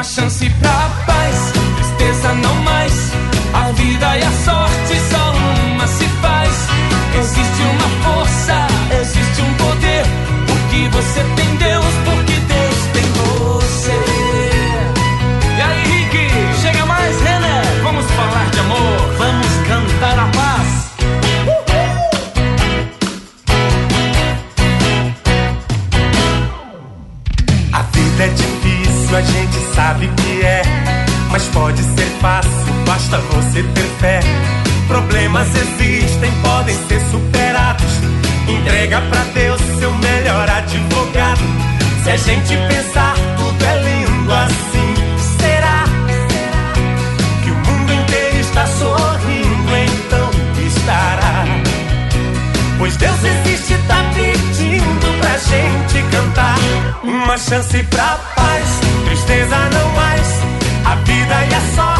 Uma chance pra basta você ter fé. Problemas existem, podem ser superados. Entrega pra Deus seu melhor advogado. Se a gente pensar, tudo é lindo assim. Será que o mundo inteiro está sorrindo? Então estará. Pois Deus existe, tá pedindo pra gente cantar. Uma chance pra paz, tristeza não mais. A vida e a sorte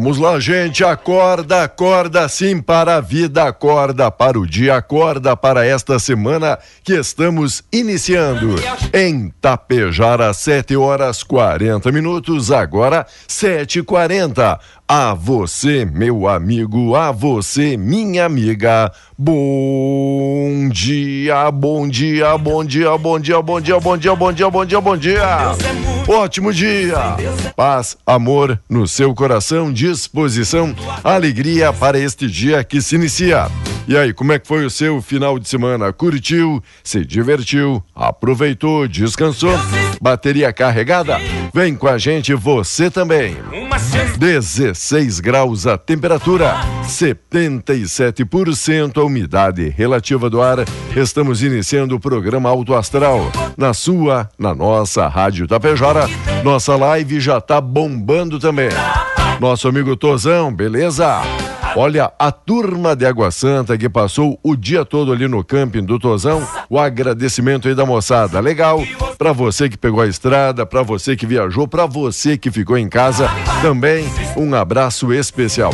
Vamos lá, gente. Acorda, acorda sim para a vida, acorda para o dia, acorda para esta semana que estamos iniciando. Em Tapejara, 7 horas 40 minutos, agora 7h40. A você, meu amigo, a você, minha amiga. Bom dia, bom dia, bom dia, bom dia, bom dia, bom dia, bom dia, bom dia, bom dia. Ótimo dia. Paz, amor no seu coração, disposição, alegria para este dia que se inicia. E aí, como é que foi o seu final de semana? Curtiu? Se divertiu? Aproveitou? Descansou? Bateria carregada? Vem com a gente, você também. 16 graus a temperatura, 77% a umidade relativa do ar. Estamos iniciando o programa Alto Astral. Na sua, na nossa Rádio Tapejara. Nossa live já tá bombando também. Nosso amigo Tozão, beleza? Olha, a turma de Água Santa que passou o dia todo ali no camping do Tozão, o agradecimento aí da moçada. Legal. Para você que pegou a estrada, para você que viajou, para você que ficou em casa, também um abraço especial.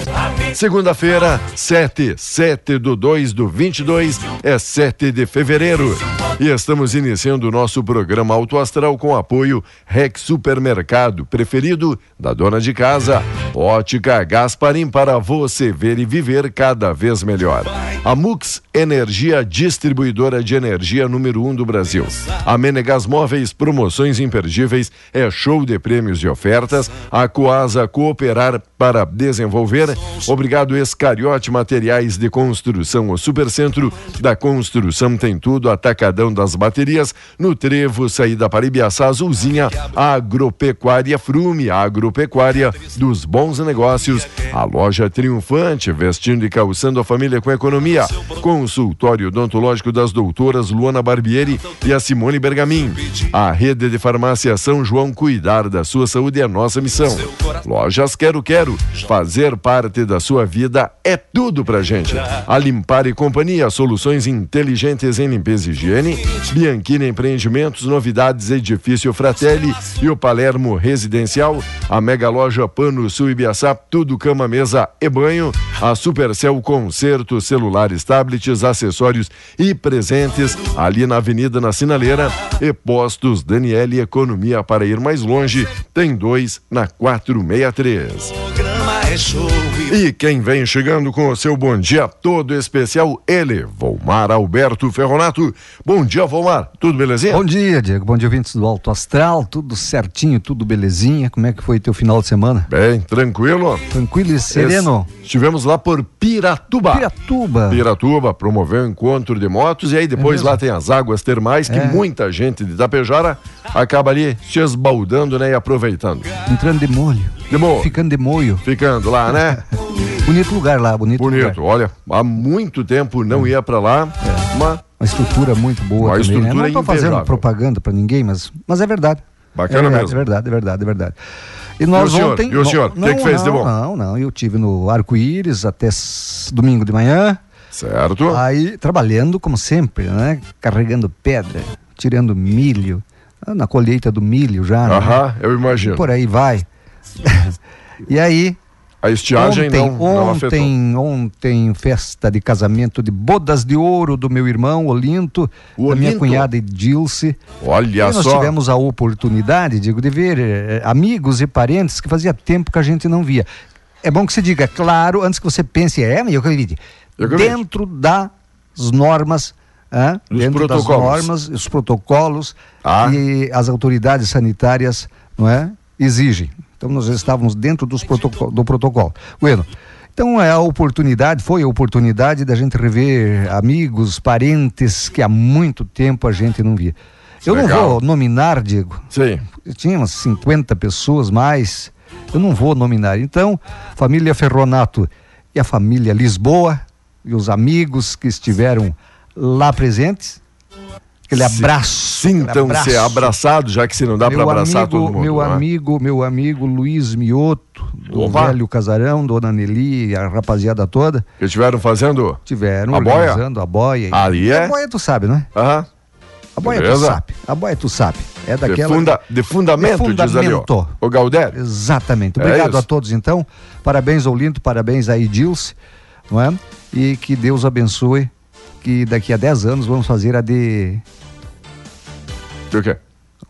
Segunda-feira, 7, 7 do 2 do 22, é 7 de fevereiro. E estamos iniciando o nosso programa Auto Astral com apoio Rex Supermercado, preferido da dona de casa. Ótica Gasparim para você ver e viver cada vez melhor. A Mux Energia, distribuidora de energia número um do Brasil. A Menegas Móveis promoções imperdíveis, é show de prêmios e ofertas. A Coasa cooperar para desenvolver. Obrigado, Escariote Materiais de Construção. O Supercentro da Construção tem tudo. Atacadão das baterias. No Trevo, saída para Ibiaçá, Azulzinha. Agropecuária Frume, agropecuária dos bons negócios. A loja triunfante, vestindo e calçando a família com economia. Consultório odontológico das doutoras Luana Barbieri e a Simone Bergamin. A rede de farmácia São João cuidar da sua saúde é nossa missão. Lojas Quero Quero, fazer parte da sua vida é tudo pra gente. A Limpar e Companhia, soluções inteligentes em limpeza e higiene. Bianchini Empreendimentos, novidades Edifício Fratelli e o Palermo Residencial. A Mega Loja Pano Sul Ibiaçá, tudo cama, mesa e banho. A Supercell Concerto, celulares, tablets, acessórios e presentes ali na Avenida na Sinaleira. E Postos Daniele Economia para ir mais longe, tem dois na 463. E quem vem chegando com o seu bom dia todo especial, ele, Volmar Alberto Ferronato. Bom dia, Volmar. Tudo belezinha? Bom dia, Diego. Bom dia, ouvintes do Alto Astral. Tudo certinho, tudo belezinha. Como é que foi teu final de semana? Bem, tranquilo. Tranquilo e sereno. Es- Estivemos lá por Piratuba. Piratuba. Piratuba promoveu um encontro de motos e aí depois mesmo? lá tem as águas termais que É. muita gente de Itapejara acaba ali se esbaldando, né, e aproveitando. Entrando de molho. De. Ficando de molho. Ficando lá, né? Bonito lugar lá, bonito, Bonito. lugar. Olha, há muito tempo não ia pra lá. Uma Uma estrutura muito boa Uma também, né? estrutura Não tô fazendo propaganda pra ninguém, mas, mas é verdade. Bacana é verdade, mesmo. É verdade, é verdade, é verdade. E nós E o senhor? ontem. E o senhor? O que que fez de não, bom? Não, não. Eu tive no Arco-Íris até domingo de manhã. certo. Aí, trabalhando como sempre, né? Carregando pedra, tirando milho, ah, na colheita do milho já, né? Aham, eu imagino. Por aí vai. e aí, A estiagem ontem, não, não afetou. ontem, ontem, festa de casamento de bodas de ouro do meu irmão Olinto, O da minha cunhada Edilce. Olha E nós só. tivemos a oportunidade, digo, de ver eh, amigos e parentes que fazia tempo que a gente não via. É bom que você diga, claro, antes que você pense, é, eu acredito. Dentro das normas, hã? Dos dentro das protocolos. normas, os protocolos Ah. e as autoridades sanitárias, não é? Exigem. Então nós estávamos dentro dos protoco do protocolo. Bueno, então é a oportunidade, foi a oportunidade da gente rever amigos, parentes que há muito tempo a gente não via. Eu Legal. não vou nominar, Diego. Sim. Tinha umas 50 pessoas mais. Eu não vou nominar. Então, família Ferronato e a família Lisboa e os amigos que estiveram lá presentes. Aquele Se- abraço. Sintam-se abraçados, já que se não dá para abraçar amigo, todo mundo. meu né? amigo, meu amigo Luiz Mioto, do Opa. velho casarão, Dona Nelly e a rapaziada toda, Que estiveram fazendo. tiveram A boia? organizando a boia. Ali é? A boia tu sabe, não é? Aham. A boia Beleza. tu sabe. A boia tu sabe. É De, daquela. funda, de fundamento, De diz ali, ó. fundamento. O Galdério. Exatamente. É Obrigado isso. a todos, então. Parabéns ao Lindo, parabéns a Edilce, não é? E que Deus abençoe, que daqui a 10 anos vamos fazer a de... O quê?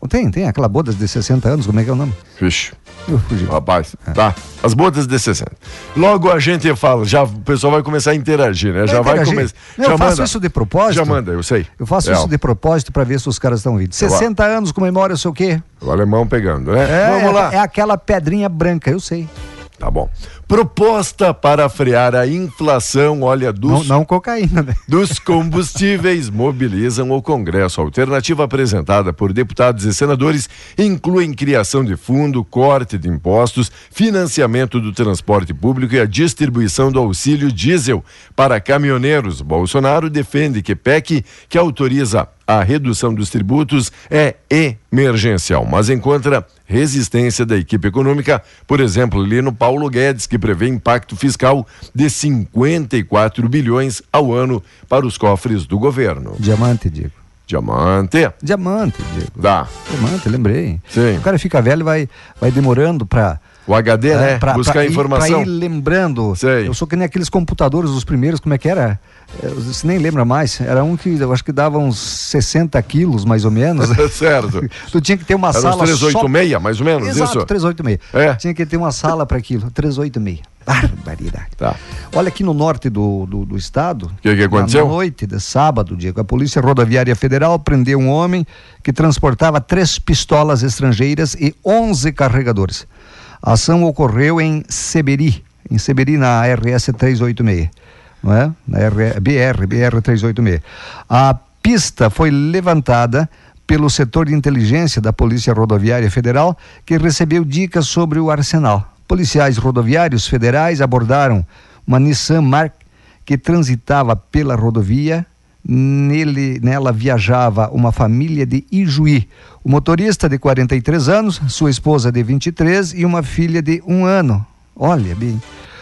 Tem, tem aquela boda de 60 anos, como é que é o nome? Vixe. Eu fugi. Rapaz, É. tá. As botas de 60. Logo a gente fala, já o pessoal vai começar a interagir, né? já vai começar. Já eu faço manda. isso de propósito. Já manda, eu sei. Eu faço É, isso de propósito para ver se os caras estão ouvindo. 60 anos comemora sei o quê? O alemão pegando, né? É, Vamos lá. é aquela pedrinha branca, eu sei. Tá bom. Proposta para frear a inflação, olha, dos Não, não cocaína, né? dos combustíveis mobilizam o Congresso. A alternativa apresentada por deputados e senadores inclui criação de fundo, corte de impostos, financiamento do transporte público e a distribuição do auxílio diesel para caminhoneiros. Bolsonaro defende que PEC, que autoriza a redução dos tributos, é emergencial, mas encontra resistência da equipe econômica, por exemplo, ali no Paulo Guedes, que prevê impacto fiscal de 54 bilhões ao ano para os cofres do governo. Diamante, Diego. Diamante, Diamante, Diego. dá. Diamante, lembrei. Sim. O cara fica velho e vai, vai demorando para O HD, É, né? pra- Buscar pra ir- informação. pra ir lembrando. Sei. Eu sou que nem aqueles computadores, os primeiros, como é que era? É, Você nem lembra mais. Era um que eu acho que dava uns 60 quilos, mais ou menos. certo. tu tinha que ter uma Era uns sala 386, mais ou menos, Exato, isso? 386. É. Tinha que ter uma sala para aquilo, 386. Barbaridade. Tá. Olha aqui no norte do, do, do estado. O que, que aconteceu? Na noite de sábado, Diego, a Polícia Rodoviária Federal prendeu um homem que transportava três pistolas estrangeiras e 11 carregadores. A ação ocorreu em Seberi, em Seberi, na RS 386, não é? Na R, BR, BR 386. A pista foi levantada pelo setor de inteligência da Polícia Rodoviária Federal, que recebeu dicas sobre o arsenal. Policiais rodoviários federais abordaram uma Nissan Mark que transitava pela rodovia. Nele, nela viajava uma família de Ijuí. O motorista de 43 anos, sua esposa de 23 e uma filha de um ano. Olha, bem.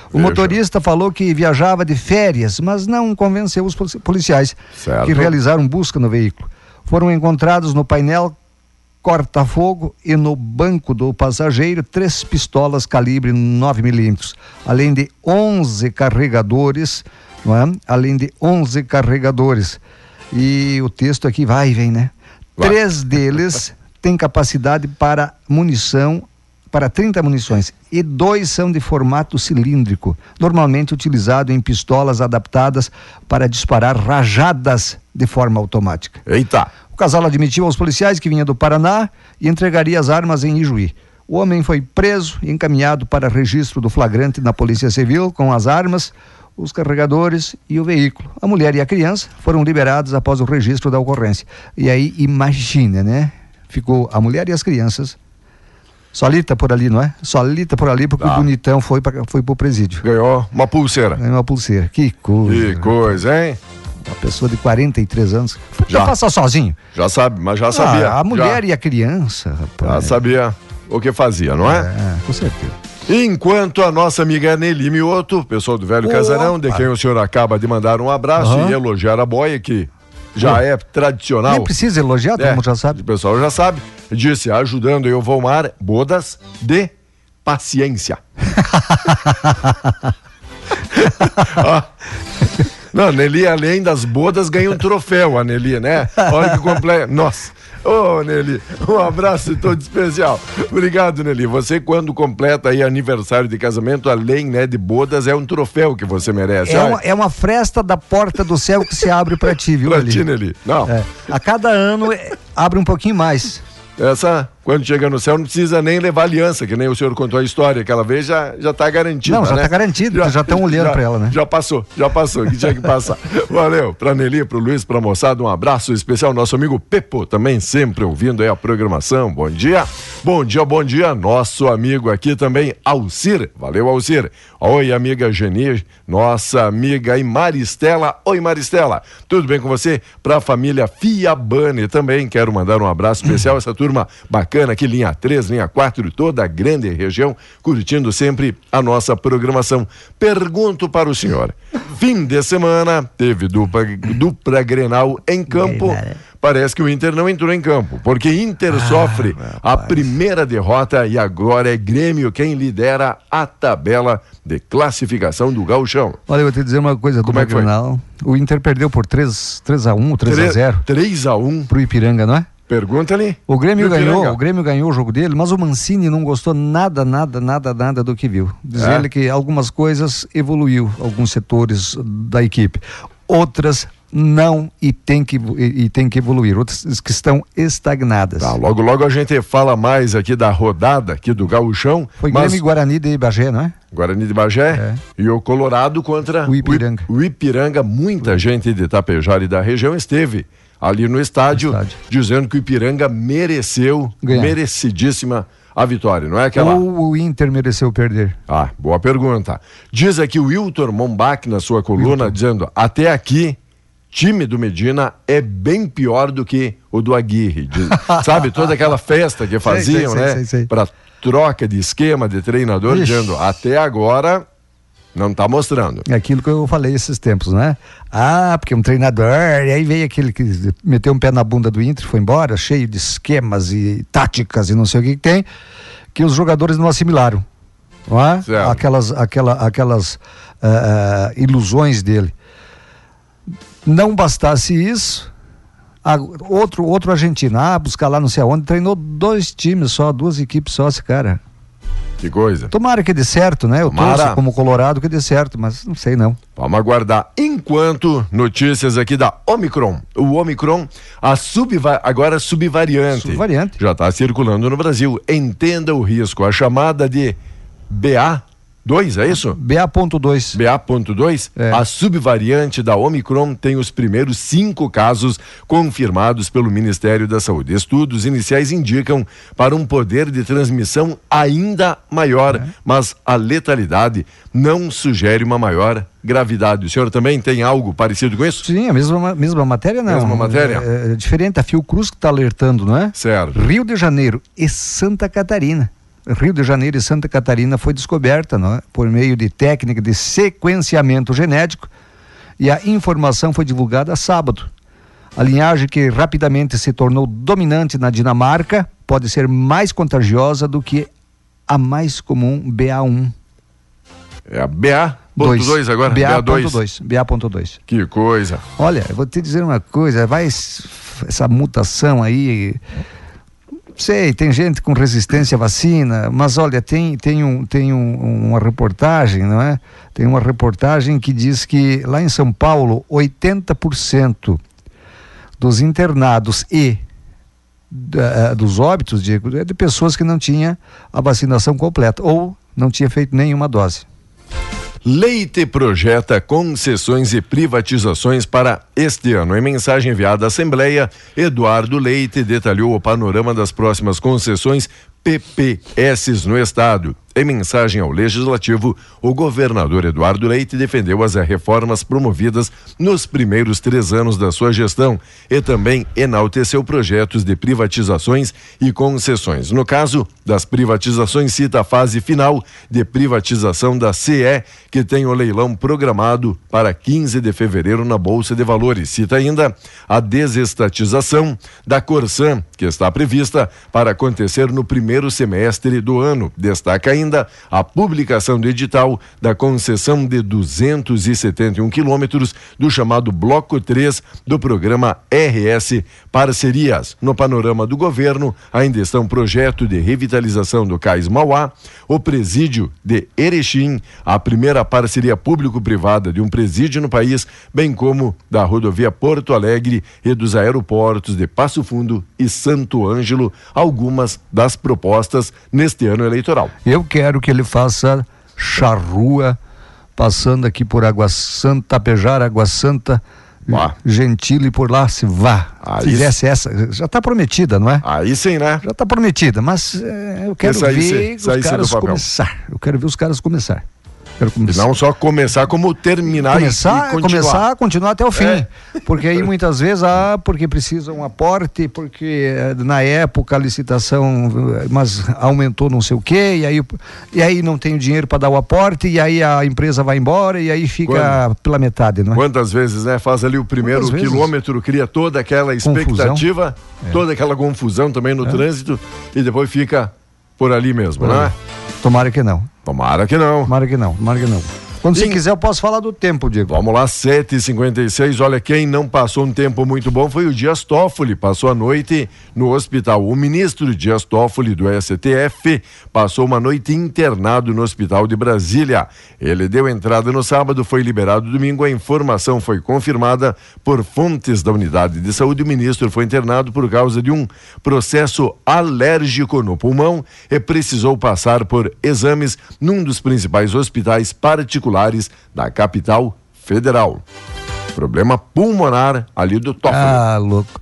O Veja. motorista falou que viajava de férias, mas não convenceu os polici- policiais Certo. que realizaram busca no veículo. Foram encontrados no painel corta-fogo e no banco do passageiro três pistolas calibre 9 milímetros, além de 11 carregadores, é? Além de 11 carregadores. E o texto aqui vai e vem, né? Três deles têm capacidade para munição para 30 munições e dois são de formato cilíndrico, normalmente utilizado em pistolas adaptadas para disparar rajadas de forma automática. Eita. O casal admitiu aos policiais que vinha do Paraná e entregaria as armas em Ijuí. O homem foi preso e encaminhado para registro do flagrante na Polícia Civil com as armas, os carregadores e o veículo. A mulher e a criança foram liberados após o registro da ocorrência. E aí, imagina, né? Ficou a mulher e as crianças solita por ali, não é? Solita por ali porque o bonitão foi, pra, foi pro presídio. Ganhou uma pulseira. Ganhou uma pulseira. Que coisa. Que coisa, hein? Uma pessoa de 43 anos. Já. Já passar sozinho. Já sabe, mas já sabia. Ah, a mulher já, e a criança, já rapaz. sabia o que fazia, não é? É, com certeza. Enquanto a nossa amiga Nelly Mioto, pessoal do Velho Opa. Casarão, de quem o senhor acaba de mandar um abraço Aham. e elogiar a boia, que já é tradicional. Nem precisa elogiar, todo É, mundo já sabe. O pessoal já sabe. Disse, ajudando eu Volmar, bodas de paciência. Ah, Não, Nelly, além das bodas, ganha um troféu, a Nelly, né? Olha que completa. Nossa. Ô, Nelly, um abraço todo especial. Obrigado, Nelly. Você, quando completa aí aniversário de casamento, além né, de bodas, é um troféu que você merece. É uma, é uma fresta da porta do céu que se abre pra ti, viu, pra Ali? ti, Nelly. Não, É. A cada ano é, abre um pouquinho mais. essa, quando chega no céu, não precisa nem levar aliança, que nem o senhor contou a história aquela vez, já, já tá garantido. Não, já né? tá garantido, já estão olhando pra ela, né? Já passou, já passou, que tinha que passar. Valeu, pra Nelly, pro Luiz, pra moçada, um abraço especial. Nosso amigo Pepo também sempre ouvindo aí a programação. Bom dia, bom dia, bom dia. Nosso amigo aqui também, Alcir. Valeu, Alcir. Oi, amiga Geni, nossa amiga aí, Maristela. Oi, Maristela. Tudo bem com você? Pra família Fiabane também quero mandar um abraço especial. Essa turma bacana aqui, linha 3, linha 4, toda a grande região, curtindo sempre a nossa programação. Pergunto para o senhor: fim de semana teve dupla, dupla Grenal em campo. Parece que o Inter não entrou em campo, porque Inter sofre a primeira derrota e agora é Grêmio quem lidera a tabela de classificação do Gauchão. Olha, eu vou te dizer uma coisa do Como é que foi? Grenal. O Inter perdeu por 3, 3 a 1 3 a 0 3 a 1 pro Ipiranga, não é? Pergunta ali. O Grêmio ganhou, o Grêmio ganhou o jogo dele, mas o Mancini não gostou nada, nada, nada, nada do que viu. Diz É? ele que algumas coisas evoluiu, alguns setores da equipe. Outras não e tem que e, e tem que evoluir, outras que estão estagnadas. Tá, logo, logo a gente fala mais aqui da rodada aqui do Gauchão. Foi mas Grêmio Guarani de Bagé, não é? Guarani de Bagé É. e o Colorado contra O Ipiranga. O, Ipiranga. Muita gente de Itapejara e da região esteve ali no estádio, No estádio. dizendo que o Ipiranga mereceu, Ganhar. merecidíssima a vitória, não é aquela? Ou o Inter mereceu perder? Ah, boa pergunta. Diz aqui o Wilton Mombach na sua coluna, dizendo: até aqui, time do Medina é bem pior do que o do Aguirre. Diz- sabe, toda aquela festa que faziam, sei, né? sei, sei. Para troca de esquema de treinador, Ixi. dizendo: até agora não tá mostrando. É aquilo que eu falei esses tempos, né? Ah, porque um treinador, e aí veio aquele que meteu um pé na bunda do Inter, foi embora, cheio de esquemas e táticas e não sei o que, que tem, que os jogadores não assimilaram. Não é? Certo. Aquelas, aquela, aquelas ah, ilusões dele. Não bastasse isso, a- outro, outro argentino, ah, buscar lá não sei aonde, treinou dois times só, duas equipes só, esse cara. Que coisa. Tomara que dê certo, né? Eu Tomara. torço como Colorado que dê certo, mas não sei não. Vamos aguardar. Enquanto notícias aqui da Omicron. O Omicron, a subva agora subvariante. Subvariante. Já está circulando no Brasil. Entenda o risco. A chamada de BA2, é isso? BA.2. BA.2, É. a subvariante da Omicron tem os primeiros cinco casos confirmados pelo Ministério da Saúde. Estudos iniciais indicam para um poder de transmissão ainda maior, É. mas a letalidade não sugere uma maior gravidade. O senhor também tem algo parecido com isso? Sim, a mesma, mesma matéria não. Mesma matéria? É, é diferente, a Fiocruz que está alertando, não é? Certo. Rio de Janeiro e Santa Catarina. Rio de Janeiro e Santa Catarina foi descoberta não é? por meio de técnica de sequenciamento genético e a informação foi divulgada sábado. A linhagem que rapidamente se tornou dominante na Dinamarca pode ser mais contagiosa do que a mais comum BA1. É a BA.2 agora? BA2. BA.2. BA.2. Que coisa. Olha, eu vou te dizer uma coisa, vai essa mutação aí. Sei, tem gente com resistência à vacina, mas olha, tem, tem, um, tem um- uma reportagem, não é? Tem uma reportagem que diz que lá em São Paulo, 80% dos internados e da- dos óbitos, Diego, é de pessoas que não tinham a vacinação completa ou não tinha feito nenhuma dose. Leite projeta concessões e privatizações para este ano. Em mensagem enviada à Assembleia, Eduardo Leite detalhou o panorama das próximas concessões PPS no Estado. Em mensagem ao Legislativo, o governador Eduardo Leite defendeu as reformas promovidas nos primeiros três anos da sua gestão e também enalteceu projetos de privatizações e concessões. No caso das privatizações, cita a fase final de privatização da CE, que tem o leilão programado para 15 de fevereiro na Bolsa de Valores. Cita ainda a desestatização da Corsan, que está prevista para acontecer no primeiro semestre do ano. Destaca ainda a publicação do edital da concessão de 271 quilômetros do chamado Bloco 3 do programa RS Parcerias. No panorama do governo, ainda estão projeto de revitalização do Cais Mauá, o presídio de Erechim, a primeira parceria público-privada de um presídio no país, bem como da rodovia Porto Alegre e dos aeroportos de Passo Fundo e Santo Ângelo, algumas das propostas neste ano eleitoral. Eu quero que ele faça charrua, passando aqui por Água Santa, Tapejar, Água Santa, Vá. Gentile por lá, se vá. Ah, Fizesse essa, já está prometida, não é? Aí sim, né? Já está prometida, mas eh, eu quero saísse- ver saísse os do caras começar. Eu quero ver os caras começar. Quero começar. não só começar, como terminar começar, e continuar. começar, continuar até o fim. É. Porque aí muitas vezes, ah, porque precisa um aporte, porque eh, na época a licitação, eh, mas aumentou não sei o quê, e aí, e aí não tem o dinheiro para dar o aporte, e aí a empresa vai embora, e aí fica pela metade, não é? Quantas vezes, né? Faz ali o primeiro quilômetro, cria toda aquela expectativa, toda aquela confusão também no trânsito e depois fica por ali mesmo, Por né? Tomara que não. Tomara que não. Tomara que não. Tomara que não. Quando você Sim. quiser, eu posso falar do tempo, Diego. Vamos lá, 7h56. Olha, quem não passou um tempo muito bom foi o Dias Toffoli. Passou a noite no hospital. O ministro Dias Toffoli, do STF, passou uma noite internado no hospital de Brasília. Ele deu entrada no sábado, foi liberado domingo. A informação foi confirmada por fontes da unidade de saúde. O ministro foi internado por causa de um processo alérgico no pulmão e precisou passar por exames num dos principais hospitais particulares da capital federal. Problema pulmonar ali do Toffoli. Ah, louco.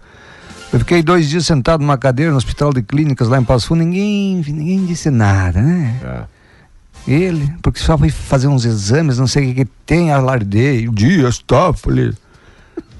Eu fiquei dois dias sentado numa cadeira no hospital de clínicas lá em Passo Fundo, ninguém, ninguém disse nada, né? É. Ele, porque só foi fazer uns exames, não sei o que, que tem, alardei. O Dias Toffoli.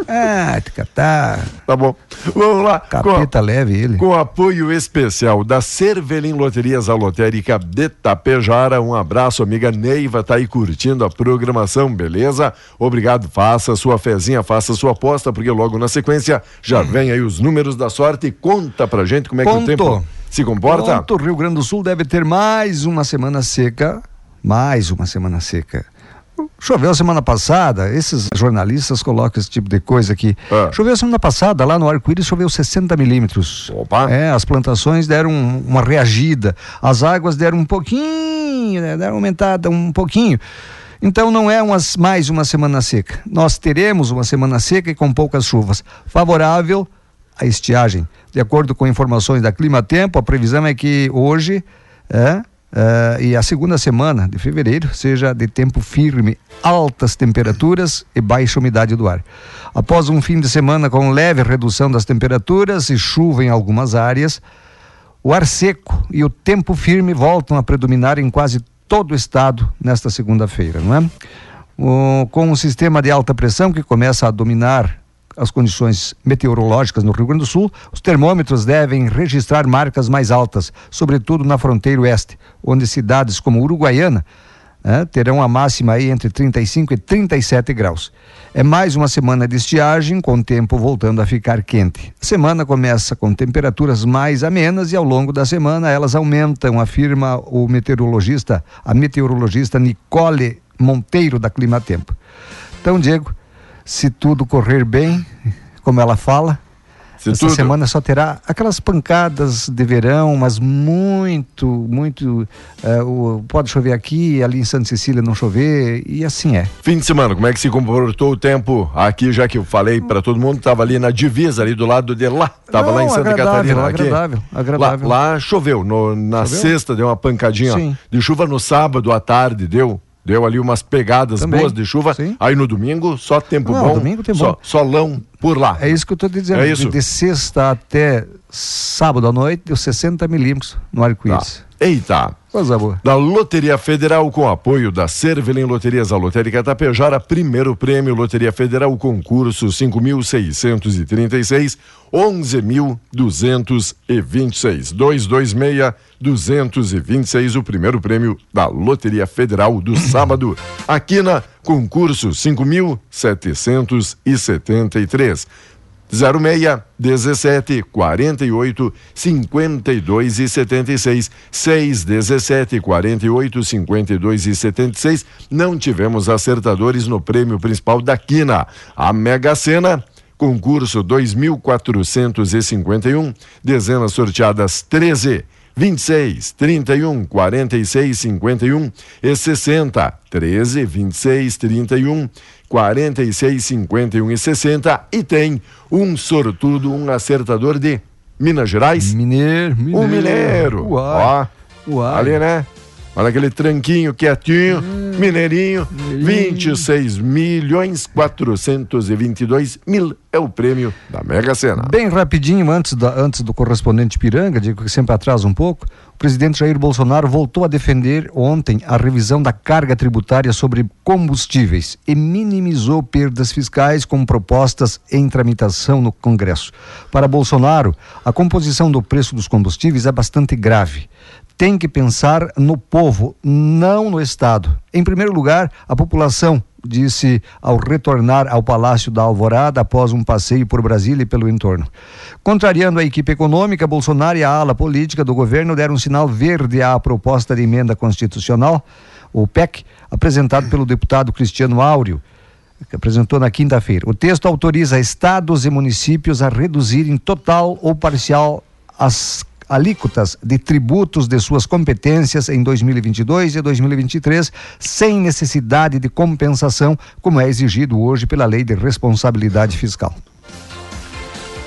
Ah, catar. Tá bom. Vamos lá. Capeta leve ele. com apoio especial da Cervelim Loterias a Lotérica de Tapejara. Um abraço, amiga Neiva, tá aí curtindo a programação, beleza? Obrigado, faça sua fezinha, faça sua aposta, porque logo na sequência já vem aí os números da sorte. Conta pra gente como é que Ponto. o tempo se comporta. Ponto, Rio Grande do Sul deve ter mais uma semana seca, mais uma semana seca. Choveu semana passada, esses jornalistas colocam esse tipo de coisa aqui. Ah. Choveu semana passada, lá no Arco-Íris choveu 60 milímetros. Opa. É, as plantações deram uma reagida, as águas deram um pouquinho, né, deram aumentada um pouquinho. Então não é umas, mais uma semana seca. Nós teremos uma semana seca e com poucas chuvas. Favorável à estiagem. De acordo com informações da Clima Tempo, a previsão é que hoje é, é, e a segunda semana de fevereiro seja de tempo firme, altas temperaturas e baixa umidade do ar. Após um fim de semana com leve redução das temperaturas e chuva em algumas áreas, o ar seco e o tempo firme voltam a predominar em quase todo o estado nesta segunda-feira, não é? O, com o sistema de alta pressão que começa a dominar as condições meteorológicas no Rio Grande do Sul, os termômetros devem registrar marcas mais altas, sobretudo na fronteira oeste, onde cidades como Uruguaiana né, terão a máxima aí entre 35 e 37 graus. É mais uma semana de estiagem, com o tempo voltando a ficar quente. A semana começa com temperaturas mais amenas e ao longo da semana elas aumentam, afirma o meteorologista, a meteorologista Nicole Monteiro da Clima Tempo. Então, Diego, se tudo correr bem, como ela fala, Se essa tudo- semana só terá aquelas pancadas de verão, mas muito, muito. eh, pode chover aqui, ali em Santa Cecília não chover, e assim é. Fim de semana, como é que se comportou o tempo aqui, já que eu falei para todo mundo, tava ali na divisa, ali do lado de lá, tava lá em Santa Catarina. aqui. agradável, agradável. Lá, lá choveu, no- na Choveu? sexta deu uma pancadinha de chuva no sábado à tarde, deu. Deu ali umas pegadas Também, boas de chuva. sim. Aí no domingo, só tempo Não, bom. domingo tem só, bom. Solão por lá. É isso que eu estou dizendo. É de- isso. De, sexta até sábado à noite, deu 60 milímetros no Tá. Eita. Coisa boa. Da Loteria Federal, com apoio da Cervelim Loterias, a Lotérica Tapejara, primeiro prêmio Loteria Federal, concurso 5.636, 11.226, 226-226, o primeiro prêmio da Loteria Federal do sábado. Aqui na concurso 5.773. 06 17 48 52 e 76 6 17 48 52 e 76 não tivemos acertadores no prêmio principal da Quina. A Mega Sena concurso 2451 dezenas sorteadas 13 26, 31, 46, 51 e 60, 13, 26, 31, 46, 51 e 60 e tem um sortudo, um acertador de Minas Gerais, Mineiro, mineiro. um mineiro. Uai. Ó, Uai. ali, né? Olha aquele tranquinho quietinho, Hum. mineirinho, 26 milhões 422 mil é o prêmio da Mega Sena. Bem rapidinho, antes, da, antes do correspondente Piranga, digo que sempre atrasa um pouco, presidente Jair Bolsonaro voltou a defender ontem a revisão da carga tributária sobre combustíveis e minimizou perdas fiscais com propostas em tramitação no Congresso. Para Bolsonaro, a composição do preço dos combustíveis é bastante grave. Tem que pensar no povo, não no Estado. Em primeiro lugar, a população disse ao retornar ao Palácio da Alvorada após um passeio por Brasília e pelo entorno. Contrariando a equipe econômica, Bolsonaro e a ala política do governo deram um sinal verde à proposta de emenda constitucional, o PEC, apresentado pelo deputado Cristiano Áureo, que apresentou na quinta-feira. O texto autoriza estados e municípios a reduzirem total ou parcial as alíquotas de tributos de suas competências em 2022 e 2023, sem necessidade de compensação, como é exigido hoje pela Lei de Responsabilidade Fiscal.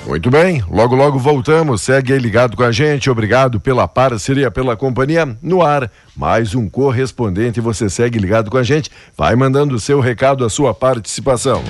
Muito bem, logo logo voltamos. Segue aí ligado com a gente. Obrigado pela parceria, pela companhia. No ar, mais um correspondente. Você segue ligado com a gente. Vai mandando o seu recado, a sua participação.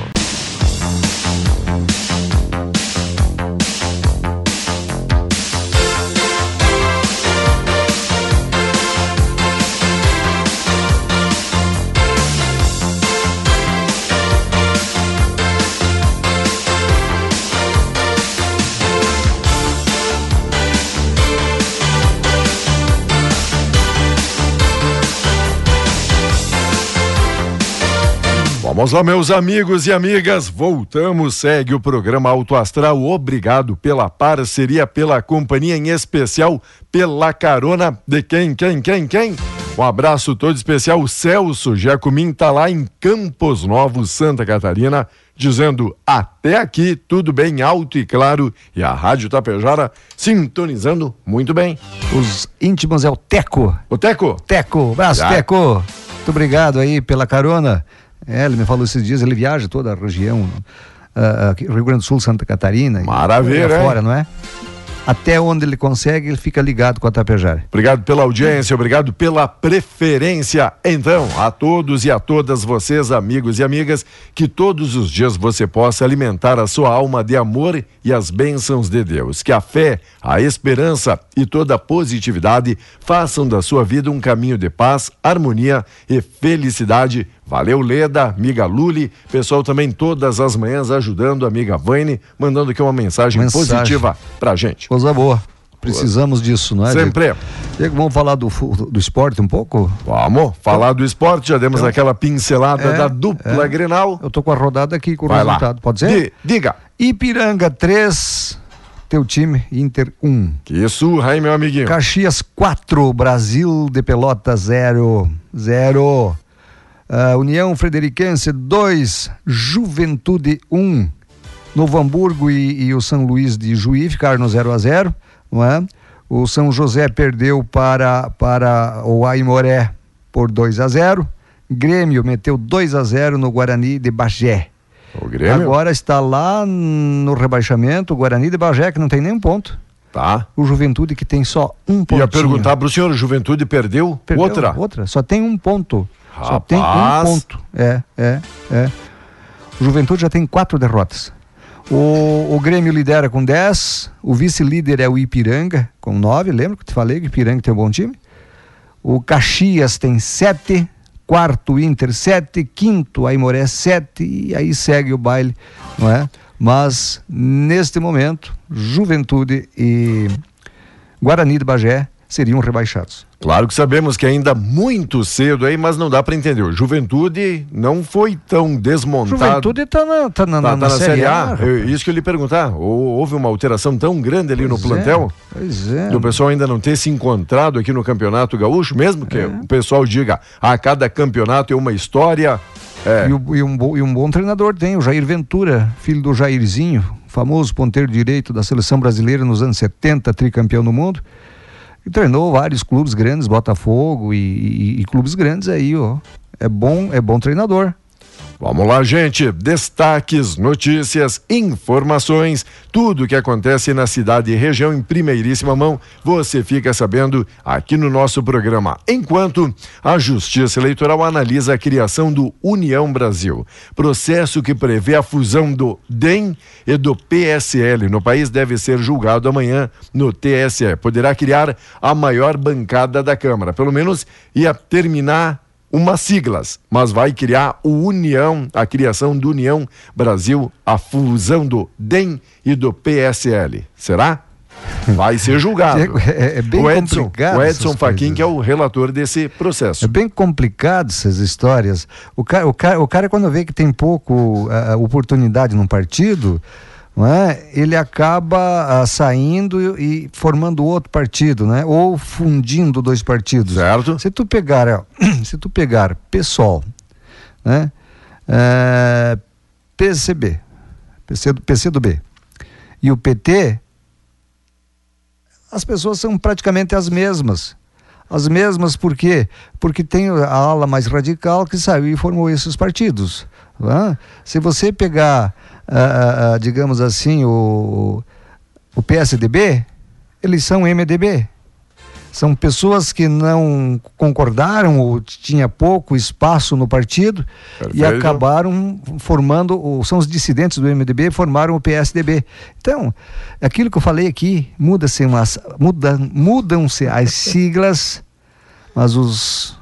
Vamos lá, meus amigos e amigas. Voltamos, segue o programa Auto Astral. Obrigado pela parceria, pela companhia, em especial pela carona de quem, quem, quem, quem? Um abraço todo especial. O Celso Jacomim tá lá em Campos Novos, Santa Catarina, dizendo até aqui tudo bem alto e claro e a Rádio Tapejara sintonizando muito bem. Os íntimos é o Teco. O Teco. Teco, abraço Já. Teco. Muito obrigado aí pela carona. É, ele me falou esses dias, ele viaja toda a região, aqui, Rio Grande do Sul, Santa Catarina. Maravilha, fora, não é? Até onde ele consegue, ele fica ligado com a Tapejara. Obrigado pela audiência, obrigado pela preferência. Então, a todos e a todas vocês, amigos e amigas, que todos os dias você possa alimentar a sua alma de amor e as bênçãos de Deus. Que a fé, a esperança e toda a positividade façam da sua vida um caminho de paz, harmonia e felicidade. Valeu, Leda, amiga Luli, pessoal também todas as manhãs ajudando a amiga Vane, mandando aqui uma mensagem, Mensagem. positiva pra gente. Coisa boa. Precisamos disso, não é? Sempre. Diego, vamos falar do, do esporte um pouco? Vamos falar do esporte, já demos aquela pincelada É, da dupla Grenal. Eu tô com a rodada aqui com o Vai lá. resultado. Pode ser? Di- diga. Ipiranga 3, teu time, Inter 1. Que surra, hein, meu amiguinho? Caxias 4, Brasil de Pelotas 0. 0. Ah, União Frederiquense 2, Juventude 1. Novo Hamburgo e, e o São Luís de Juí ficaram no 0 a 0 não é? O São José perdeu para, para o Aimoré por 2 a 0 Grêmio meteu 2 a 0 no Guarani de Bagé. O Grêmio? Agora está lá no rebaixamento, o Guarani de Bagé, que não tem nenhum ponto. Tá. O Juventude que tem só um ponto. Ia perguntar pro senhor, Juventude perdeu? Outra? Outra. Só tem um ponto. Só tem um Rapaz. ponto. É, é, é. O Juventude já tem quatro derrotas. O, o Grêmio lidera com 10. O vice-líder é o Ipiranga, com 9. Lembra que te falei que o Ipiranga tem um bom time? O Caxias tem 7. Quarto, Inter 7. Quinto, Aimoré 7. E aí segue o baile, não é? Mas, neste momento, Juventude e Guarani de Bagé seriam rebaixados. Claro que sabemos que ainda muito cedo aí, mas não dá pra entender. O Juventude não foi tão desmontado. Juventude está na, tá na, Tá, na, tá na Série A. rapaz. Eu- isso que eu lhe perguntar. Ou- Houve uma alteração tão grande ali no Pois é, plantel? Pois é. do pessoal ainda não ter se encontrado aqui no Campeonato Gaúcho, mesmo É. que o pessoal diga, a cada campeonato é uma história. É, E, o- e um, bo- e um bom treinador tem, o Jair Ventura, filho do Jairzinho, famoso ponteiro direito da seleção brasileira nos anos 70, tricampeão do mundo. E treinou vários clubes grandes, Botafogo e, e- e clubes grandes aí, ó. É bom, é bom treinador. Vamos lá, gente. Destaques, notícias, informações, tudo o que acontece na cidade e região em primeiríssima mão, você fica sabendo aqui no nosso programa. Enquanto a Justiça Eleitoral analisa a criação do União Brasil, processo que prevê a fusão do DEM e do PSL no país deve ser julgado amanhã no TSE. Poderá criar a maior bancada da Câmara, pelo menos ia terminar umas siglas, mas vai criar o União, a criação do União Brasil, a fusão do DEM e do PSL. Será? Vai ser julgado. Diego, é- é bem o Edson, complicado o Edson Fachin, que é o relator desse processo. É bem complicado essas histórias. O cara, o cara, o cara quando vê que tem pouco oportunidade num partido, não é? ele acaba ah, saindo e, e formando outro partido, né? ou fundindo dois partidos. Certo? Se tu pegar, ó, se tu pegar PSOL, né? Eh, PCB, PC do, PC do B e o PT, as pessoas são praticamente as mesmas. As mesmas por quê? Porque tem a ala mais radical que saiu e formou esses partidos. Não é? Se você pegar, ah, ah, ah, digamos assim, o, o PSDB, eles são MDB. São pessoas que não concordaram ou tinha pouco espaço no partido e Perfeito. acabaram formando, o- são os dissidentes do MDB, formaram o PSDB. Então, aquilo que eu falei aqui, muda-se umas, muda, mudam-se as siglas, mas os,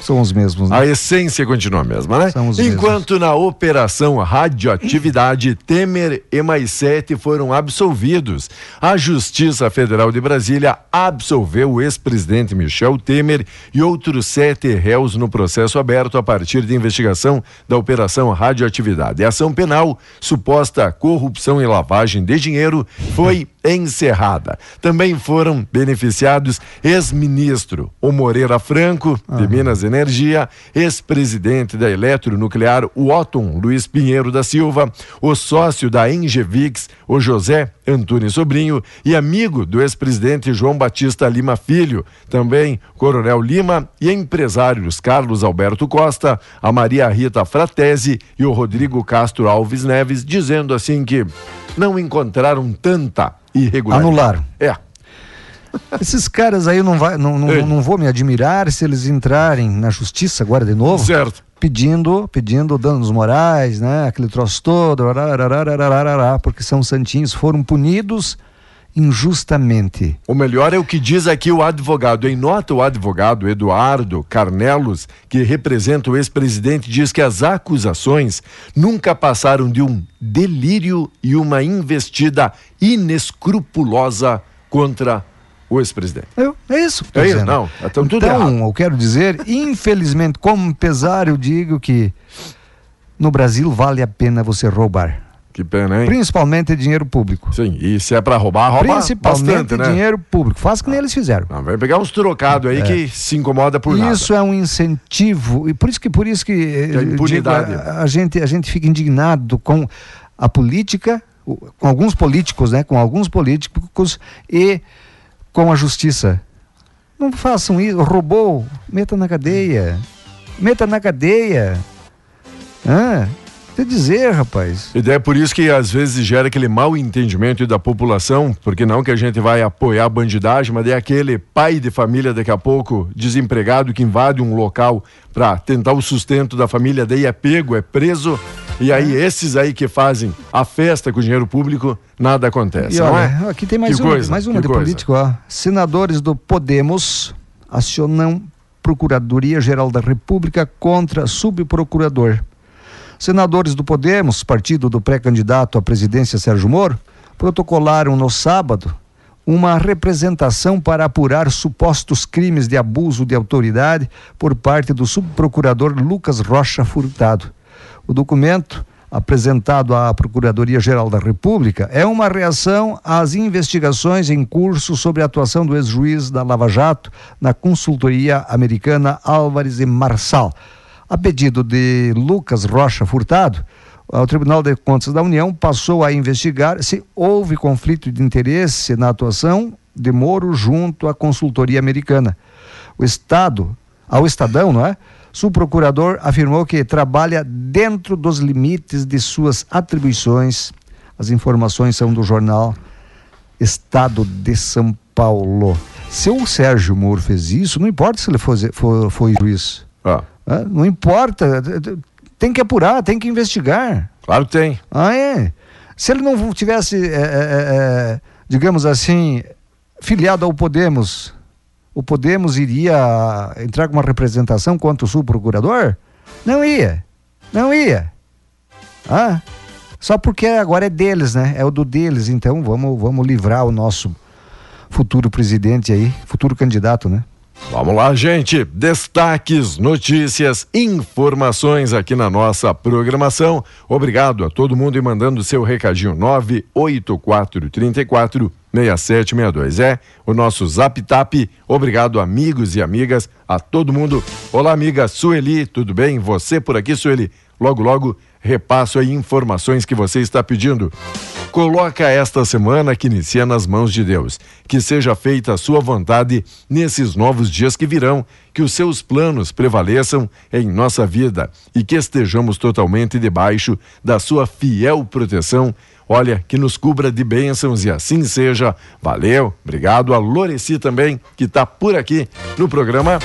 São os mesmos, né? A essência continua a mesma, né? São os Enquanto na operação Radioatividade, Temer e mais sete foram absolvidos. A Justiça Federal de Brasília absolveu o ex-presidente Michel Temer e outros sete réus no processo aberto a partir de investigação da operação Radioatividade. A ação penal, suposta corrupção e lavagem de dinheiro, foi encerrada. Também foram beneficiados ex-ministro o Moreira Franco, de Minas Energia, ex-presidente da Eletronuclear, o Otton Luiz Pinheiro da Silva, o sócio da Engevix, o José Antunes Sobrinho e amigo do ex-presidente João Batista Lima Filho, também Coronel Lima e empresários Carlos Alberto Costa, a Maria Rita Fratesi e o Rodrigo Castro Alves Neves, dizendo assim que não encontraram tanta irregularidade. Anularam. É. Esses caras aí não, vai, não, não, não vou me admirar se eles entrarem na justiça agora de novo. Certo. Pedindo, pedindo danos morais, né? Aquele troço todo, porque são santinhos, foram punidos injustamente. O melhor é o que diz aqui o advogado. Em nota, o advogado Eduardo Carnelos, que representa o ex-presidente, diz que as acusações nunca passaram de um delírio e uma investida inescrupulosa contra o ex-presidente. É isso que tô É isso? Não, então tudo então, errado. eu quero dizer, infelizmente, como pesar, eu digo que no Brasil vale a pena você roubar. Que pena, hein? Principalmente dinheiro público. Sim, e se é pra roubar, rouba Principalmente bastante, né? dinheiro público. Faz que nem eles fizeram. Não, vai pegar uns trocados aí que se incomoda por nada. Isso é um incentivo e por isso que por isso que eh, Que a eu digo, impunidade. a, a gente a gente fica indignado com a política, o- com alguns políticos, né, com alguns políticos e com a justiça. Não façam isso, roubou, meta na cadeia. Meta na cadeia. Ah, te dizer, rapaz. E é por isso que às vezes gera aquele mal entendimento da população, porque não que a gente vai apoiar a bandidagem, mas é aquele pai de família daqui a pouco desempregado que invade um local para tentar o sustento da família, daí é pego, é preso, e aí esses aí que fazem a festa com o dinheiro público, nada acontece, E olha, é? aqui tem mais Que uma, coisa, mais uma de coisa. político, ó. Senadores do Podemos acionam Procuradoria-Geral da República contra subprocurador. Senadores do Podemos, partido do pré-candidato à presidência Sérgio Moro, protocolaram no sábado uma representação para apurar supostos crimes de abuso de autoridade por parte do subprocurador Lucas Rocha Furtado. O documento, apresentado à Procuradoria-Geral da República, é uma reação às investigações em curso sobre a atuação do ex-juiz da Lava Jato na consultoria americana Álvares e Marçal. A pedido de Lucas Rocha Furtado, o Tribunal de Contas da União passou a investigar se houve conflito de interesse na atuação de Moro junto à consultoria americana. O Estado, ao Estadão, não é? Subprocurador afirmou que trabalha dentro dos limites de suas atribuições. As informações são do jornal Estado de São Paulo. Se o Sérgio Moro fez isso, não importa se ele foi, foi, juiz. Ah, Não importa. Tem que apurar, tem que investigar. claro que tem. Ah, é? Se ele não tivesse, é, é, digamos assim, filiado ao Podemos, o Podemos iria entrar com uma representação contra o subprocurador? Não ia. Não ia. Ah, só porque agora é deles, né? É o do deles, então vamos, vamos livrar o nosso futuro presidente aí, futuro candidato, né? Vamos lá, gente. Destaques, notícias, informações aqui na nossa programação. Obrigado a todo mundo e mandando seu recadinho 98434 6762. É o nosso Zap Tap. Obrigado, amigos e amigas, a todo mundo. Olá, amiga Sueli, tudo bem? Você por aqui, Sueli? Logo, logo repasso aí informações que você está pedindo. Coloca esta semana que inicia nas mãos de Deus. Que seja feita a sua vontade nesses novos dias que virão, que os seus planos prevaleçam em nossa vida e que estejamos totalmente debaixo da sua fiel proteção. Olha, que nos cubra de bênçãos e assim seja. Valeu, obrigado a Loreci também, que está por aqui no programa.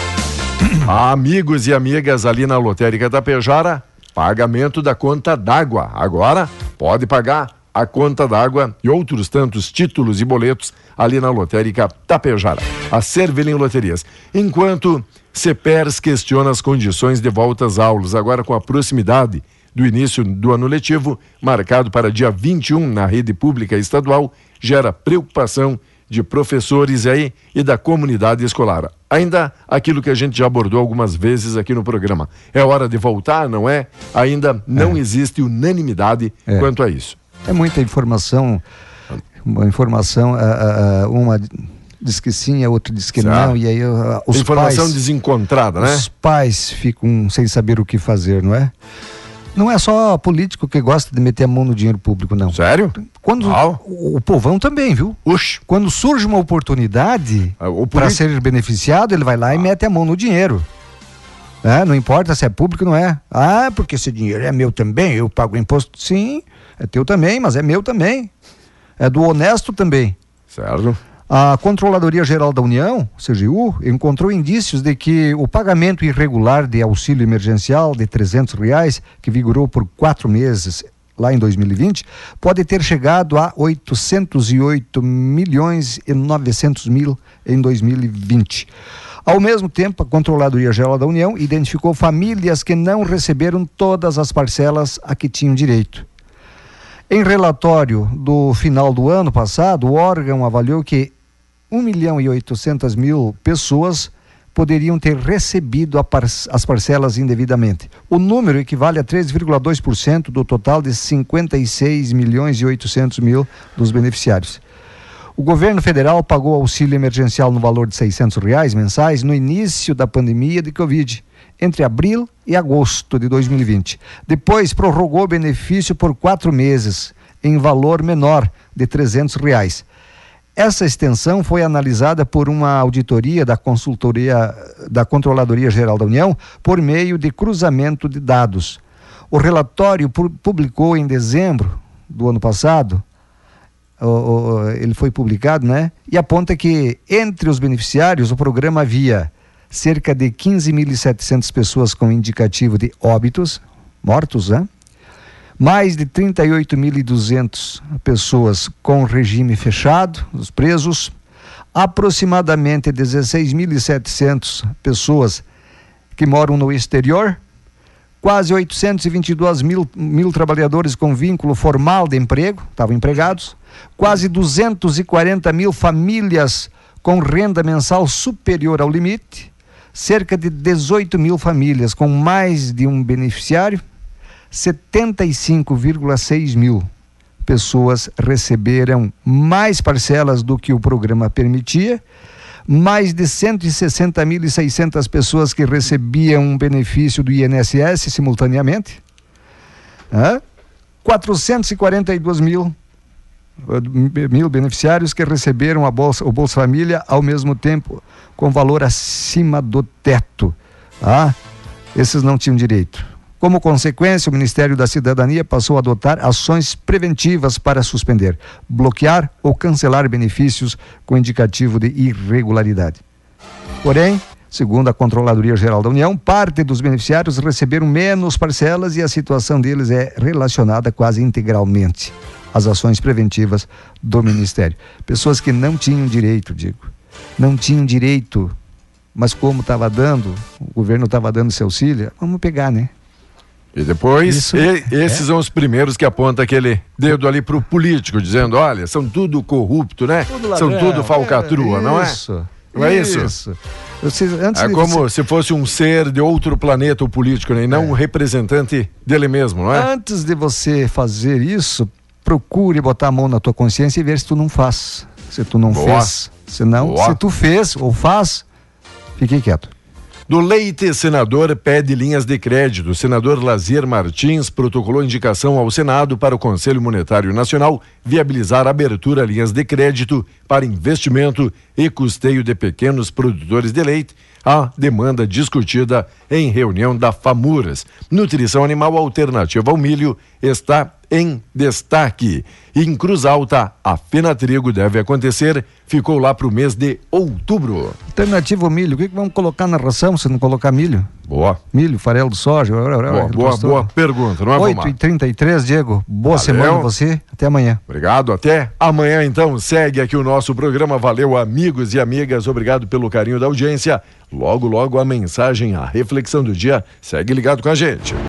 Amigos e amigas ali na Lotérica Tapejara, pagamento da conta d'água. Agora pode pagar a conta d'água e outros tantos títulos e boletos ali na Lotérica Tapejara, a Cervelim Loterias. Enquanto CEPERS questiona as condições de volta às aulas, agora com a proximidade do início do ano letivo, marcado para dia 21 na rede pública estadual, gera preocupação de professores aí e da comunidade escolar. Ainda aquilo que a gente já abordou algumas vezes aqui no programa. É hora de voltar, não é? Ainda não é. existe unanimidade é. quanto a isso. É muita informação, uma informação, uh, uh, uma diz que sim, a outra diz que certo. não, e aí os informação pais, desencontrada, né? Os pais ficam sem saber o que fazer, não é? Não é só político que gosta de meter a mão no dinheiro público, não. Sério? Quando o, o, povão também, viu? Oxi. Quando surge uma oportunidade ah, para ser beneficiado, ele vai lá ah. e mete a mão no dinheiro. É, não importa se é público ou não é. Ah, porque esse dinheiro é meu também, eu pago imposto. Sim, é teu também, mas é meu também. É do honesto também. Certo. A Controladoria Geral da União, CGU, encontrou indícios de que o pagamento irregular de auxílio emergencial de 300 reais, que vigorou por quatro meses lá em 2020, pode ter chegado a 808 milhões e 900 mil em 2020. Ao mesmo tempo, a Controladoria Geral da União identificou famílias que não receberam todas as parcelas a que tinham direito. Em relatório do final do ano passado, o órgão avaliou que 1 milhão e 800 mil pessoas poderiam ter recebido par as parcelas indevidamente. O número equivale a 13,2% do total de 56 milhões e 800 mil dos beneficiários. O governo federal pagou auxílio emergencial no valor de 600 reais mensais no início da pandemia de Covid, entre abril e agosto de 2020. Depois prorrogou o benefício por quatro meses, em valor menor de 300 reais. Essa extensão foi analisada por uma auditoria da consultoria da Controladoria Geral da União por meio de cruzamento de dados. O relatório publicou em dezembro do ano passado, ele foi publicado, né? E aponta que entre os beneficiários o programa havia cerca de 15.700 pessoas com indicativo de óbitos, mortos, né? Mais de 38.200 pessoas com regime fechado, os presos, aproximadamente 16.700 pessoas que moram no exterior, quase 822 mil, mil trabalhadores com vínculo formal de emprego, estavam empregados, quase 240 mil famílias com renda mensal superior ao limite, cerca de 18 mil famílias com mais de um beneficiário, 75,6 mil pessoas receberam mais parcelas do que o programa permitia, mais de 160.600 pessoas que recebiam um benefício do INSS simultaneamente, ah, 442 mil mil beneficiários que receberam a bolsa, o Bolsa Família ao mesmo tempo com valor acima do teto. Ah, esses não tinham direito. Como consequência, o Ministério da Cidadania passou a adotar ações preventivas para suspender, bloquear ou cancelar benefícios com indicativo de irregularidade. Porém, segundo a Controladoria Geral da União, parte dos beneficiários receberam menos parcelas e a situação deles é relacionada quase integralmente às ações preventivas do Ministério. Pessoas que não tinham direito, digo, não tinham direito, mas como estava dando, o governo estava dando seu auxílio, vamos pegar, né? E depois, Isso, e, esses é. são os primeiros que apontam aquele dedo ali para o político, dizendo: olha, são tudo corrupto, né? Tudo são tudo falcatrua, é, não é? Isso. Não é isso? isso. é como você... se fosse um ser de outro planeta, o político, né? e não é. um representante dele mesmo, não é? Antes de você fazer isso, procure botar a mão na tua consciência e ver se tu não faz. Se tu não Boa. fez. Se não, Boa. se tu fez ou faz, fique quieto. Do Leite, senador pede linhas de crédito. Senador Lazier Martins protocolou indicação ao Senado para o Conselho Monetário Nacional viabilizar a abertura de linhas de crédito para investimento e custeio de pequenos produtores de leite, a demanda discutida em reunião da FAMURAS. Nutrição animal alternativa ao milho está em destaque. Em Cruz Alta, a Fena Trigo deve acontecer, ficou lá para o mês de outubro. Alternativo milho, o que, que vamos colocar na ração se não colocar milho? Boa. Milho, farelo de soja. Boa, boa, boa pergunta, não é, 8 e 33 Diego. Boa Valeu. semana a você. Até amanhã. Obrigado, até amanhã então. Segue aqui o nosso programa. Valeu, amigos e amigas. Obrigado pelo carinho da audiência. Logo, logo a mensagem, a reflexão do dia. Segue ligado com a gente.